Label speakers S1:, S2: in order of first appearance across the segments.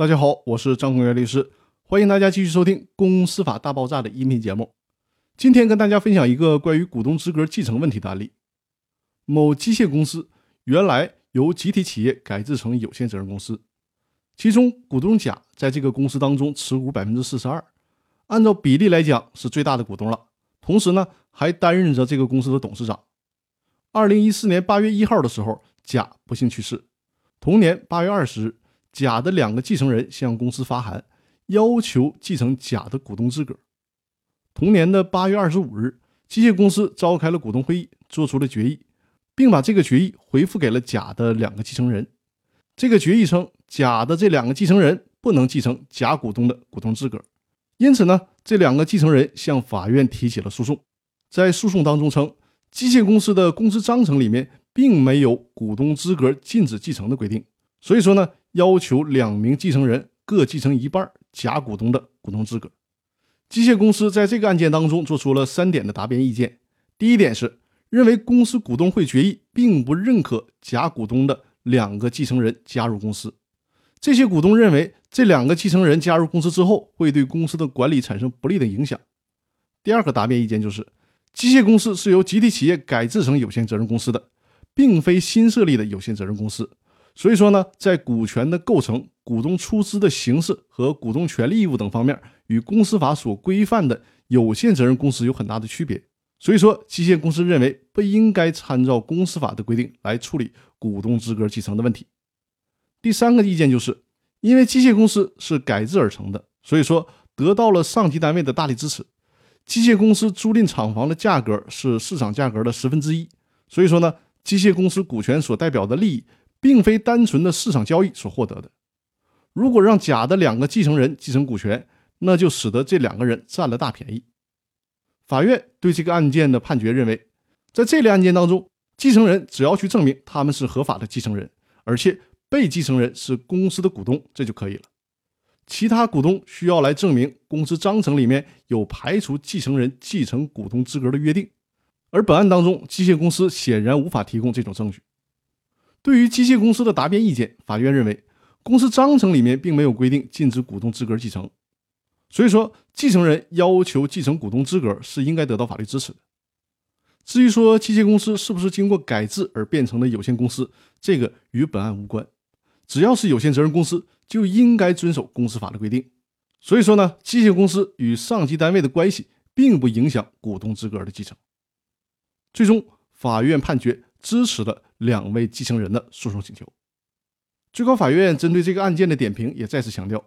S1: 大家好，我是张宏元律师，欢迎大家继续收听《公司法大爆炸》的音频节目。今天跟大家分享一个关于股东资格继承问题的案例。某机械公司原来由集体企业改制成有限责任公司，其中股东甲在这个公司当中持股百分之四十二，按照比例来讲是最大的股东了，同时呢还担任着这个公司的董事长。二零一四年八月一号的时候，甲不幸去世，同年八月二十日。甲的两个继承人向公司发函，要求继承甲的股东资格。同年的八月二十五日，机械公司召开了股东会议，做出了决议，并把这个决议回复给了甲的两个继承人。这个决议称，甲的这两个继承人不能继承甲股东的股东资格，因此呢，这两个继承人向法院提起了诉讼。在诉讼当中称，机械公司的公司章程里面并没有股东资格禁止继承的规定，所以说呢。要求两名继承人各继承一半甲股东的股东资格。机械公司在这个案件当中做出了三点的答辩意见。第一点是认为公司股东会决议并不认可甲股东的两个继承人加入公司。这些股东认为这两个继承人加入公司之后会对公司的管理产生不利的影响。第二个答辩意见就是机械公司是由集体企业改制成有限责任公司的，并非新设立的有限责任公司。所以说呢，在股权的构成、股东出资的形式和股东权利义务等方面，与公司法所规范的有限责任公司有很大的区别。所以说，机械公司认为不应该参照公司法的规定来处理股东资格继承的问题。第三个意见就是，因为机械公司是改制而成的，所以说得到了上级单位的大力支持。机械公司租赁厂房的价格是市场价格的十分之一，所以说呢，机械公司股权所代表的利益。并非单纯的市场交易所获得的。如果让甲的两个继承人继承股权，那就使得这两个人占了大便宜。法院对这个案件的判决认为，在这类案件当中，继承人只要去证明他们是合法的继承人，而且被继承人是公司的股东，这就可以了。其他股东需要来证明公司章程里面有排除继承人继承股东资格的约定，而本案当中，机械公司显然无法提供这种证据。对于机械公司的答辩意见，法院认为公司章程里面并没有规定禁止股东资格继承，所以说继承人要求继承股东资格是应该得到法律支持的。至于说机械公司是不是经过改制而变成了有限公司，这个与本案无关。只要是有限责任公司，就应该遵守公司法的规定。所以说呢，机械公司与上级单位的关系并不影响股东资格的继承。最终，法院判决支持了。两位继承人的诉讼请求，最高法院针对这个案件的点评也再次强调，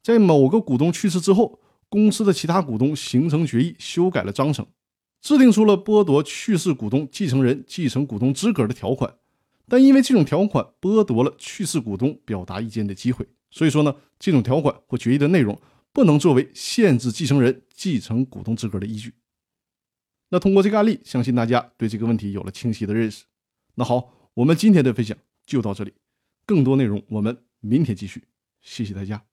S1: 在某个股东去世之后，公司的其他股东形成决议，修改了章程，制定出了剥夺去世股东继承人继承股东资格的条款，但因为这种条款剥夺了去世股东表达意见的机会，所以说呢，这种条款或决议的内容不能作为限制继承人继承股东资格的依据。那通过这个案例，相信大家对这个问题有了清晰的认识。那好，我们今天的分享就到这里，更多内容我们明天继续，谢谢大家。